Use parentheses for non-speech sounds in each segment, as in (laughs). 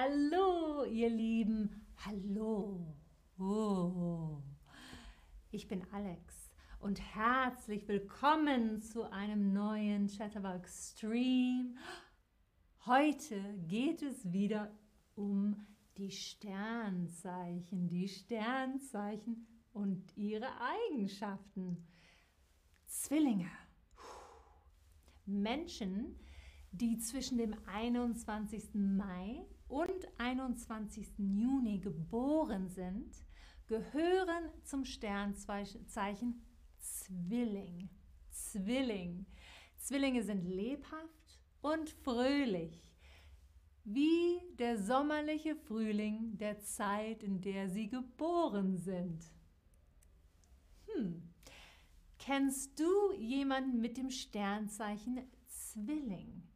Hallo, ihr Lieben. Hallo. Oh. Ich bin Alex und herzlich willkommen zu einem neuen Chatterbox Stream. Heute geht es wieder um die Sternzeichen, die Sternzeichen und ihre Eigenschaften. Zwillinge. Menschen, die zwischen dem 21. Mai und 21. Juni geboren sind, gehören zum Sternzeichen Zwilling. Zwilling. Zwillinge sind lebhaft und fröhlich, wie der sommerliche Frühling der Zeit, in der sie geboren sind. Hm. Kennst du jemanden mit dem Sternzeichen Zwilling?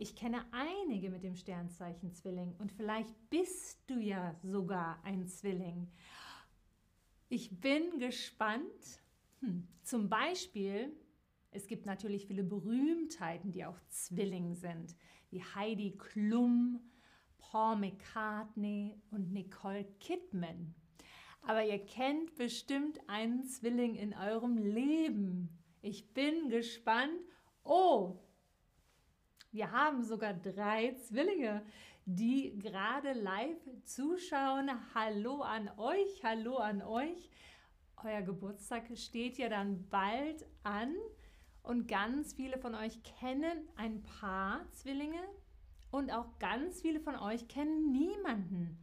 Ich kenne einige mit dem Sternzeichen Zwilling und vielleicht bist du ja sogar ein Zwilling. Ich bin gespannt. Hm. Zum Beispiel, es gibt natürlich viele Berühmtheiten, die auch Zwilling sind, wie Heidi Klum, Paul McCartney und Nicole Kidman. Aber ihr kennt bestimmt einen Zwilling in eurem Leben. Ich bin gespannt. Oh, wir haben sogar drei Zwillinge, die gerade live zuschauen. Hallo an euch, hallo an euch. Euer Geburtstag steht ja dann bald an und ganz viele von euch kennen ein paar Zwillinge und auch ganz viele von euch kennen niemanden.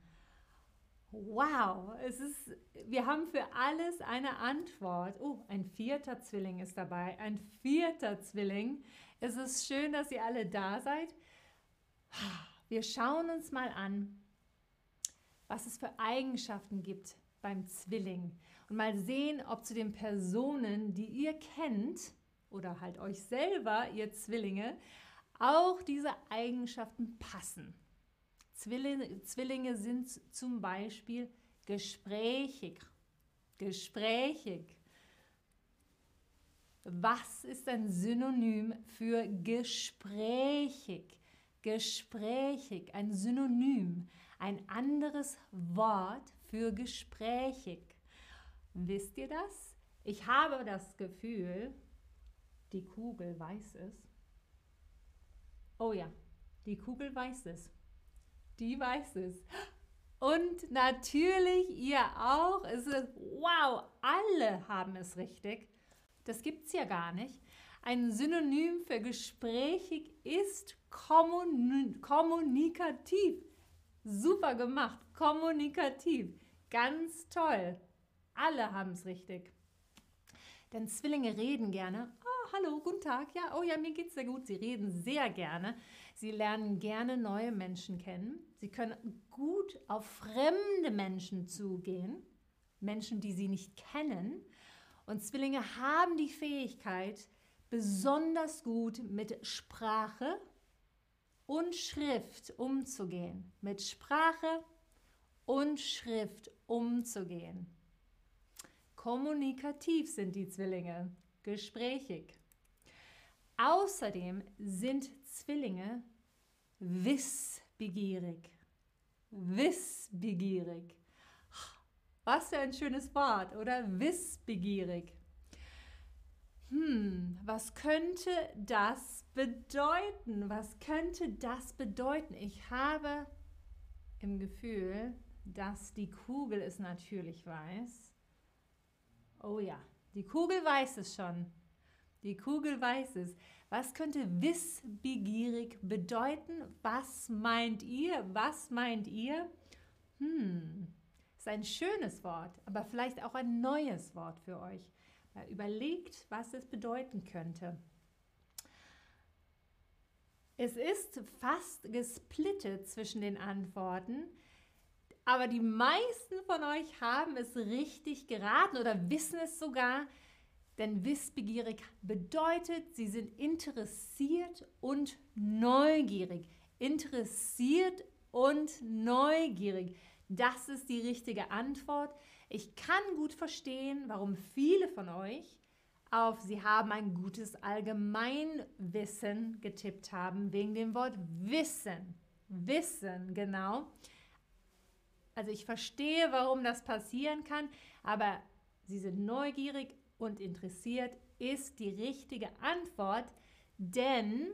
Wow, es ist, wir haben für alles eine Antwort. Oh, ein vierter Zwilling ist dabei, ein vierter Zwilling. Es ist schön, dass ihr alle da seid. Wir schauen uns mal an, was es für Eigenschaften gibt beim Zwilling und mal sehen, ob zu den Personen, die ihr kennt oder halt euch selber, ihr Zwillinge, auch diese Eigenschaften passen. Zwillinge, Zwillinge sind zum Beispiel gesprächig, gesprächig, was ist ein Synonym für gesprächig? Gesprächig, ein Synonym, ein anderes Wort für gesprächig. Wisst ihr das? Ich habe das Gefühl, die Kugel weiß es. Oh ja, die Kugel weiß es. Die weiß es. Und natürlich ihr auch. Es ist, wow, alle haben es richtig. Das gibt es ja gar nicht. Ein Synonym für gesprächig ist kommun kommunikativ. Super gemacht, kommunikativ. Ganz toll. Alle haben es richtig. Denn Zwillinge reden gerne. Oh, hallo, guten Tag. Ja, oh ja, mir geht's sehr gut. Sie reden sehr gerne. Sie lernen gerne neue Menschen kennen. Sie können gut auf fremde Menschen zugehen. Menschen, die sie nicht kennen. Und Zwillinge haben die Fähigkeit, besonders gut mit Sprache und Schrift umzugehen. Mit Sprache und Schrift umzugehen. Kommunikativ sind die Zwillinge, gesprächig. Außerdem sind Zwillinge wissbegierig. Wissbegierig. Was für ein schönes Wort, oder? Wissbegierig. Hm, was könnte das bedeuten? Was könnte das bedeuten? Ich habe im Gefühl, dass die Kugel es natürlich weiß. Oh ja, die Kugel weiß es schon. Die Kugel weiß es. Was könnte wissbegierig bedeuten? Was meint ihr? Was meint ihr? Hm, ist ein schönes Wort, aber vielleicht auch ein neues Wort für euch. Überlegt, was es bedeuten könnte. Es ist fast gesplittet zwischen den Antworten, aber die meisten von euch haben es richtig geraten oder wissen es sogar, denn wissbegierig bedeutet, sie sind interessiert und neugierig. Interessiert und neugierig. Das ist die richtige Antwort. Ich kann gut verstehen, warum viele von euch auf Sie haben ein gutes Allgemeinwissen getippt haben, wegen dem Wort Wissen. Wissen, genau. Also ich verstehe, warum das passieren kann, aber sie sind neugierig und interessiert, ist die richtige Antwort, denn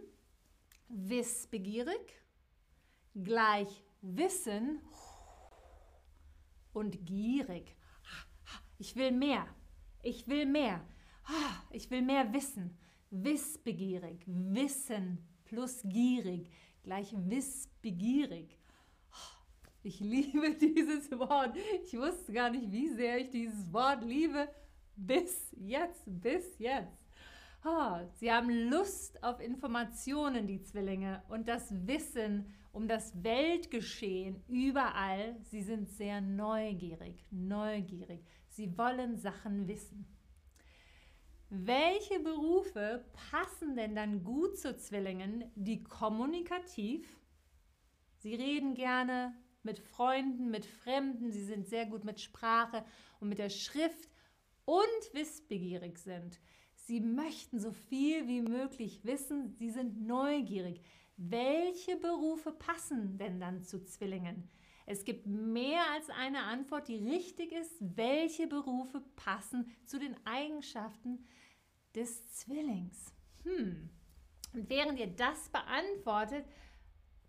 wissbegierig gleich Wissen und gierig. Ich will mehr. Ich will mehr. Ich will mehr wissen. Wissbegierig. Wissen plus gierig gleich wissbegierig. Ich liebe (laughs) dieses Wort. Ich wusste gar nicht, wie sehr ich dieses Wort liebe. Bis jetzt, bis jetzt. Sie haben Lust auf Informationen, die Zwillinge, und das Wissen um das Weltgeschehen überall. Sie sind sehr neugierig, neugierig. Sie wollen Sachen wissen. Welche Berufe passen denn dann gut zu Zwillingen, die kommunikativ, sie reden gerne, mit Freunden, mit Fremden. Sie sind sehr gut mit Sprache und mit der Schrift und wissbegierig sind. Sie möchten so viel wie möglich wissen. Sie sind neugierig. Welche Berufe passen denn dann zu Zwillingen? Es gibt mehr als eine Antwort, die richtig ist. Welche Berufe passen zu den Eigenschaften des Zwillings? Hm. Und während ihr das beantwortet,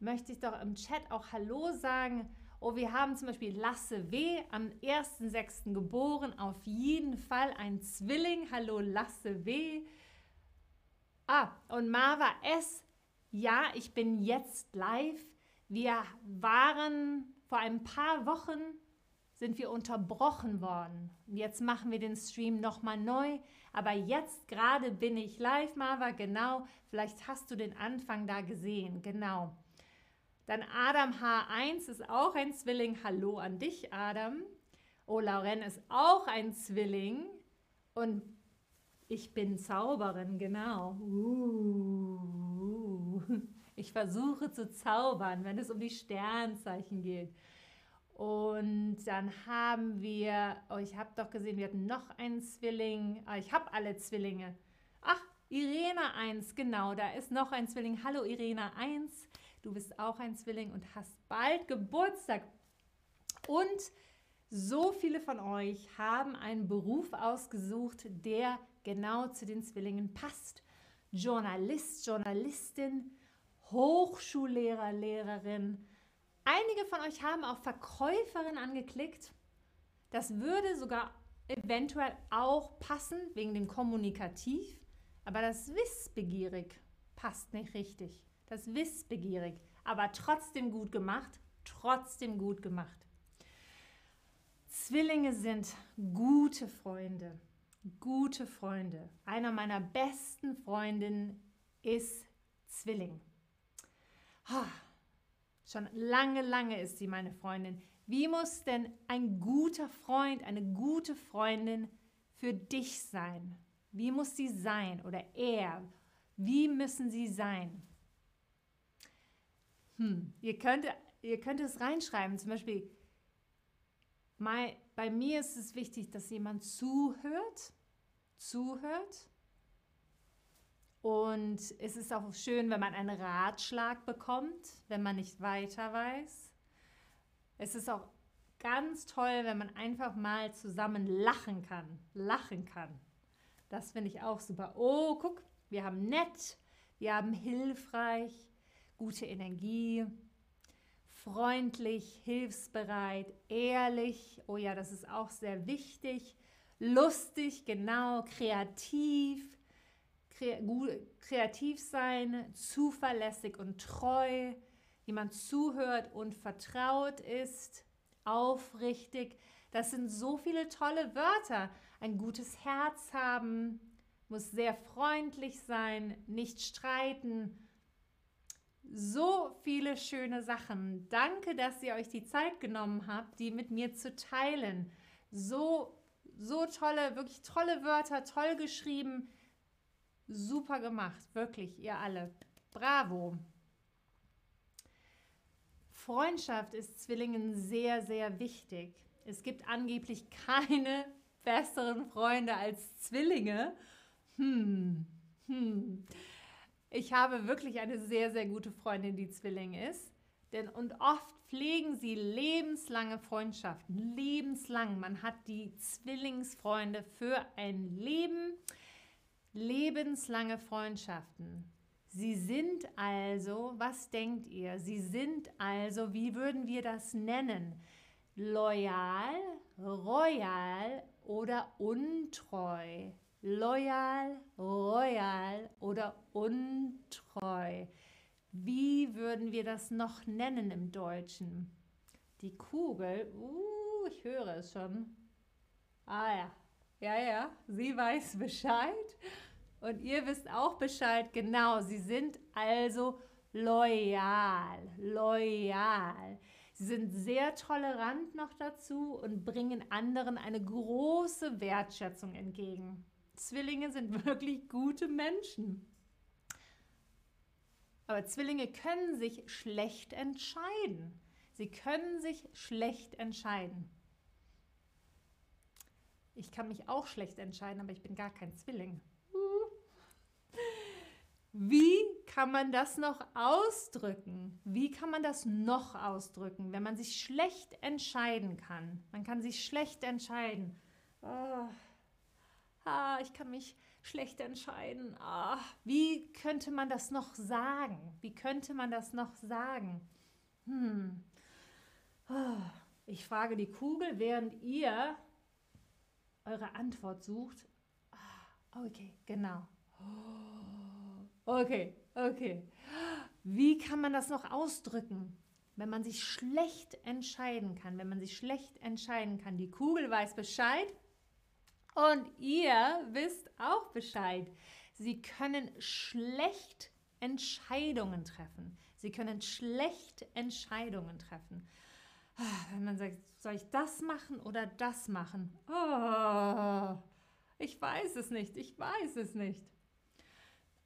möchte ich doch im Chat auch Hallo sagen. Oh, wir haben zum Beispiel Lasse W. am 1.6. geboren. Auf jeden Fall ein Zwilling. Hallo Lasse W. Ah, und Marva S. Ja, ich bin jetzt live. Wir waren vor ein paar Wochen sind wir unterbrochen worden. Jetzt machen wir den Stream nochmal neu. Aber jetzt gerade bin ich live, Marva, genau. Vielleicht hast du den Anfang da gesehen, genau. Dann Adam H1 ist auch ein Zwilling. Hallo an dich, Adam. Oh, Lauren ist auch ein Zwilling. Und ich bin Zauberin, genau. Uh, ich versuche zu zaubern, wenn es um die Sternzeichen geht. Und dann haben wir, oh, ich habe doch gesehen, wir hatten noch einen Zwilling. Ah, ich habe alle Zwillinge. Ach, Irena 1, genau, da ist noch ein Zwilling. Hallo Irena 1. Du bist auch ein Zwilling und hast bald Geburtstag. Und so viele von euch haben einen Beruf ausgesucht, der genau zu den Zwillingen passt. Journalist, Journalistin, Hochschullehrer, Lehrerin. Einige von euch haben auch Verkäuferin angeklickt. Das würde sogar eventuell auch passen wegen dem Kommunikativ, aber das Wissbegierig passt nicht richtig das wissbegierig, aber trotzdem gut gemacht, trotzdem gut gemacht. Zwillinge sind gute Freunde, gute Freunde. Einer meiner besten Freundinnen ist Zwilling. Oh, schon lange, lange ist sie meine Freundin. Wie muss denn ein guter Freund, eine gute Freundin für dich sein? Wie muss sie sein oder er? Wie müssen sie sein? Hm, ihr, könnt, ihr könnt es reinschreiben, zum Beispiel, bei mir ist es wichtig, dass jemand zuhört, zuhört. Und es ist auch schön, wenn man einen Ratschlag bekommt, wenn man nicht weiter weiß. Es ist auch ganz toll, wenn man einfach mal zusammen lachen kann. Lachen kann. Das finde ich auch super. Oh, guck, wir haben nett, wir haben hilfreich, gute Energie, freundlich, hilfsbereit, ehrlich, oh ja, das ist auch sehr wichtig, lustig, genau, kreativ, kreativ sein, zuverlässig und treu, jemand zuhört und vertraut ist, aufrichtig. Das sind so viele tolle Wörter. Ein gutes Herz haben, muss sehr freundlich sein, nicht streiten, so viele schöne Sachen. Danke, dass ihr euch die Zeit genommen habt, die mit mir zu teilen. So, so tolle, wirklich tolle Wörter, toll geschrieben. Super gemacht, wirklich, ihr alle. Bravo. Freundschaft ist Zwillingen sehr, sehr wichtig. Es gibt angeblich keine besseren Freunde als Zwillinge. Hm, hm. Ich habe wirklich eine sehr, sehr gute Freundin, die Zwilling ist. Denn und oft pflegen sie lebenslange Freundschaften, lebenslang. Man hat die Zwillingsfreunde für ein Leben, lebenslange Freundschaften. Sie sind also, was denkt ihr? Sie sind also, wie würden wir das nennen? Loyal, royal oder untreu? Loyal, royal oder untreu? Wie würden wir das noch nennen im Deutschen? Die Kugel, uh, ich höre es schon. Ah ja, ja, ja, sie weiß Bescheid und ihr wisst auch Bescheid. Genau, sie sind also loyal, loyal. Sie sind sehr tolerant noch dazu und bringen anderen eine große Wertschätzung entgegen. Zwillinge sind (laughs) wirklich gute Menschen. Aber Zwillinge können sich schlecht entscheiden. Sie können sich schlecht entscheiden. Ich kann mich auch schlecht entscheiden, aber ich bin gar kein Zwilling. Wie kann man das noch ausdrücken? Wie kann man das noch ausdrücken, wenn man sich schlecht entscheiden kann? Man kann sich schlecht entscheiden. Oh. Ah, ich kann mich schlecht entscheiden. Ah, wie könnte man das noch sagen? Wie könnte man das noch sagen? Hm. Oh. Ich frage die Kugel, während ihr eure Antwort sucht. Ah, okay, genau. Okay, okay. Wie kann man das noch ausdrücken? Wenn man sich schlecht entscheiden kann, wenn man sich schlecht entscheiden kann. Die Kugel weiß Bescheid und ihr wisst auch Bescheid. Sie können schlecht Entscheidungen treffen. Sie können schlecht Entscheidungen treffen. Wenn man sagt, soll ich das machen oder das machen? Oh, ich weiß es nicht, ich weiß es nicht.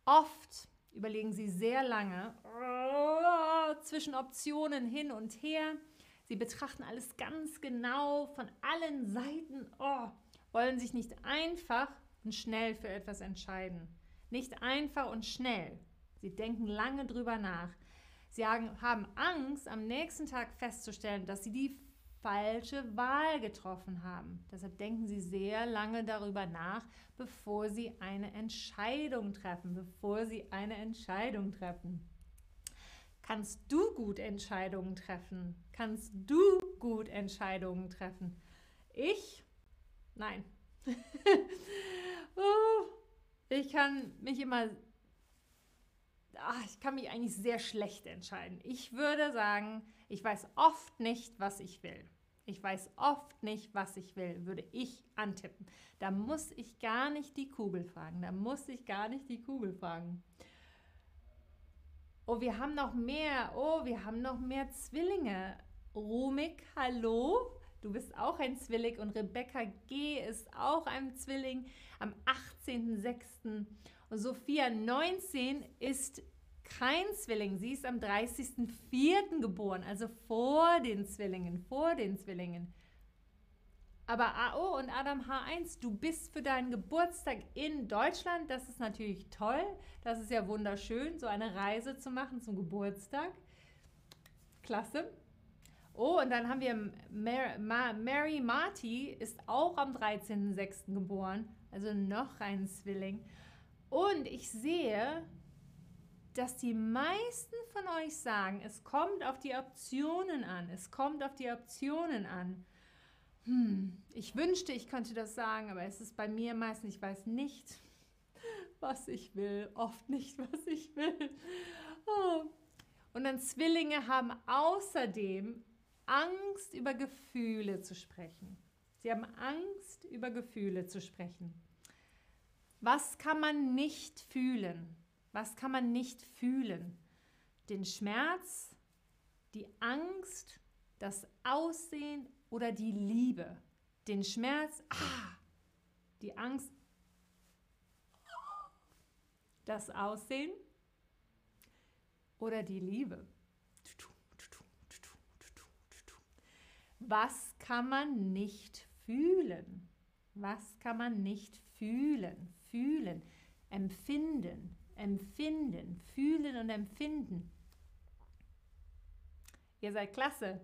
Oft überlegen Sie sehr lange oh, zwischen Optionen hin und her. Sie betrachten alles ganz genau von allen Seiten, oh, wollen sich nicht einfach und schnell für etwas entscheiden. Nicht einfach und schnell. Sie denken lange drüber nach. Sie haben Angst, am nächsten Tag festzustellen, dass sie die falsche Wahl getroffen haben. Deshalb denken Sie sehr lange darüber nach, bevor Sie eine Entscheidung treffen, bevor Sie eine Entscheidung treffen. Kannst du gut Entscheidungen treffen? Kannst du gut Entscheidungen treffen? Ich? Nein. (laughs) oh, ich kann mich immer, ach, ich kann mich eigentlich sehr schlecht entscheiden. Ich würde sagen, ich weiß oft nicht, was ich will. Ich weiß oft nicht, was ich will, würde ich antippen. Da muss ich gar nicht die Kugel fragen. Da muss ich gar nicht die Kugel fragen. Oh, wir haben noch mehr. Oh, wir haben noch mehr Zwillinge. Rumik, hallo. Du bist auch ein Zwilling und Rebecca G. ist auch ein Zwilling am 18.06. Und Sophia 19 ist kein Zwilling. Sie ist am 30.04. geboren, also vor den Zwillingen, vor den Zwillingen. Aber AO und Adam H1, du bist für deinen Geburtstag in Deutschland. Das ist natürlich toll. Das ist ja wunderschön, so eine Reise zu machen zum Geburtstag. Klasse. Oh, und dann haben wir Mary, Mary Marty, ist auch am 13.06. geboren. Also noch ein Zwilling. Und ich sehe, dass die meisten von euch sagen, es kommt auf die Optionen an. Es kommt auf die Optionen an. Hm, ich wünschte, ich könnte das sagen, aber es ist bei mir meistens, ich weiß nicht, (laughs) was ich will. Oft nicht, (laughs) was ich will. Oh. Und dann Zwillinge haben außerdem Angst, über Gefühle zu sprechen. Sie haben Angst, über Gefühle zu sprechen. Was kann man nicht fühlen? Was kann man nicht fühlen? Den Schmerz, die Angst, das Aussehen oder die Liebe. Den Schmerz, ah, die Angst, das Aussehen oder die Liebe. Was kann man nicht fühlen? Was kann man nicht fühlen? Fühlen, empfinden, empfinden, fühlen und empfinden. Ihr seid klasse.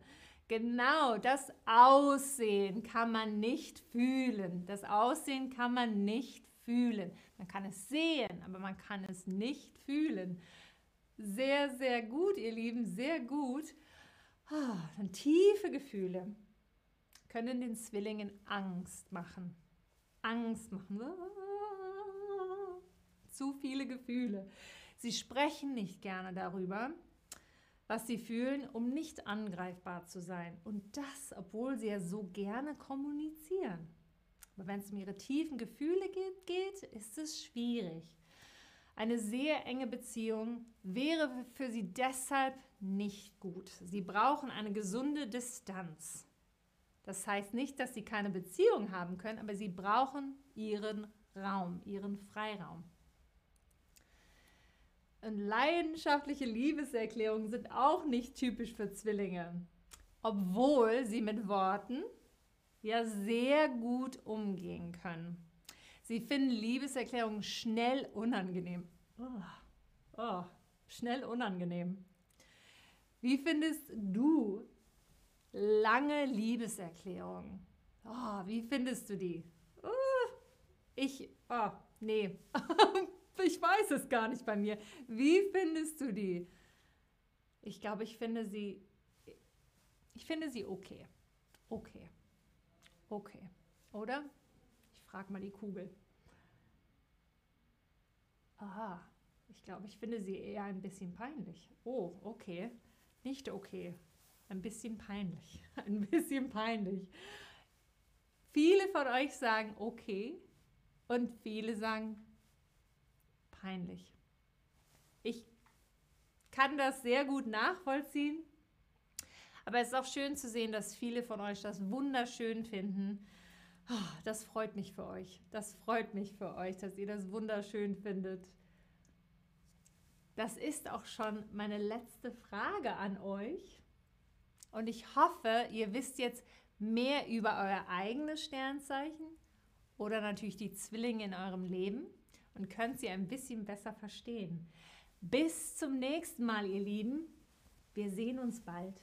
Genau, das Aussehen kann man nicht fühlen. Das Aussehen kann man nicht fühlen. Man kann es sehen, aber man kann es nicht fühlen. Sehr, sehr gut, ihr Lieben, sehr gut. Ah, dann tiefe Gefühle können den Zwillingen Angst machen. Angst machen. Zu viele Gefühle. Sie sprechen nicht gerne darüber, was sie fühlen, um nicht angreifbar zu sein. Und das, obwohl sie ja so gerne kommunizieren. Aber wenn es um ihre tiefen Gefühle geht, geht, ist es schwierig. Eine sehr enge Beziehung wäre für sie deshalb nicht gut. Sie brauchen eine gesunde Distanz. Das heißt nicht, dass sie keine Beziehung haben können, aber sie brauchen ihren Raum, ihren Freiraum. Und leidenschaftliche Liebeserklärungen sind auch nicht typisch für Zwillinge, obwohl sie mit Worten ja sehr gut umgehen können. Sie finden Liebeserklärungen schnell unangenehm. Oh, oh, schnell unangenehm. Wie findest du lange Liebeserklärungen? Oh, wie findest du die? Oh, ich, oh, nee. (laughs) ich weiß es gar nicht bei mir. Wie findest du die? Ich glaube, ich finde sie, ich finde sie okay. Okay. Okay. Oder? Ich frage mal die Kugel. Aha. Ich glaube, ich finde sie eher ein bisschen peinlich. Oh, okay. Nicht okay. Ein bisschen peinlich. (laughs) Ein bisschen peinlich. Viele von euch sagen okay und viele sagen peinlich. Ich kann das sehr gut nachvollziehen, aber es ist auch schön zu sehen, dass viele von euch das wunderschön finden. Ah, das freut mich für euch. Das freut mich für euch, dass ihr das wunderschön findet. Das ist auch schon meine letzte Frage an euch. Und ich hoffe, ihr wisst jetzt mehr über euer eigenes Sternzeichen oder natürlich die Zwillinge in eurem Leben und könnt sie ein bisschen besser verstehen. Bis zum nächsten Mal, ihr Lieben. Wir sehen uns bald.